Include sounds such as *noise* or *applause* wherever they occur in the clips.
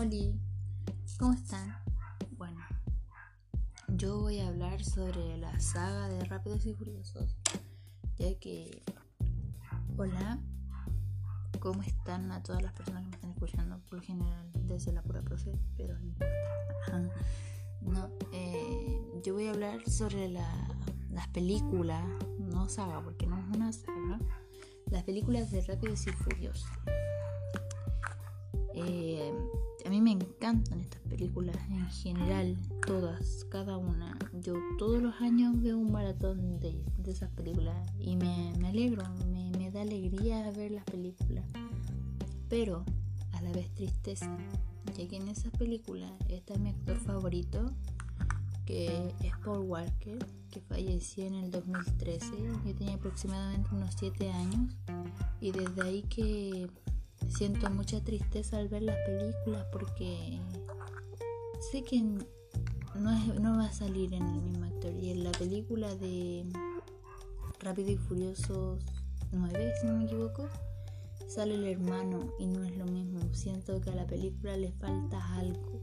Hola, ¿cómo están? Bueno, yo voy a hablar sobre la saga de Rápidos y Furiosos, ya que, hola, ¿cómo están a todas las personas que me están escuchando? Por lo general, desde la pura profe, pero no *laughs* eh, yo voy a hablar sobre las películas, no saga, porque no es una saga, las películas de Rápidos y Furiosos. Eh, encantan estas películas en general, todas, cada una. Yo todos los años veo un maratón de, esas películas y me, alegro, me, me, da alegría ver las películas. Pero a la vez tristeza, ya que en esas películas está mi actor favorito, que es Paul Walker, que falleció en el 2013. Yo tenía aproximadamente unos 7 años y desde ahí que siento mucha tristeza al ver las películas porque sé que no, va a salir en el mismo actor. Y en la película de Rápido y Furioso 9, si no me equivoco, sale el hermano y no es lo mismo. Siento que a la película le falta algo,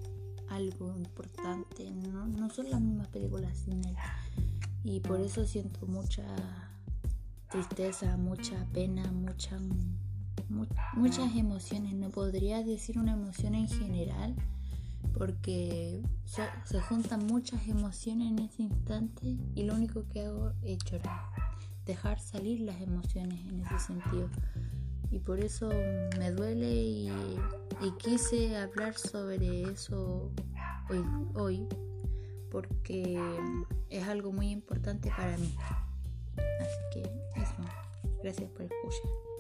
algo importante. No, no son las mismas películas sin él. Y por eso siento mucha tristeza, mucha pena, mucha muchas emociones. No podría decir una emoción en general porque se juntan muchas emociones en ese instante y lo único que hago es llorar, dejar salir las emociones en ese sentido. Y por eso me duele y, quise hablar sobre eso hoy, hoy, porque es algo muy importante para mí. Así que eso, gracias por escuchar.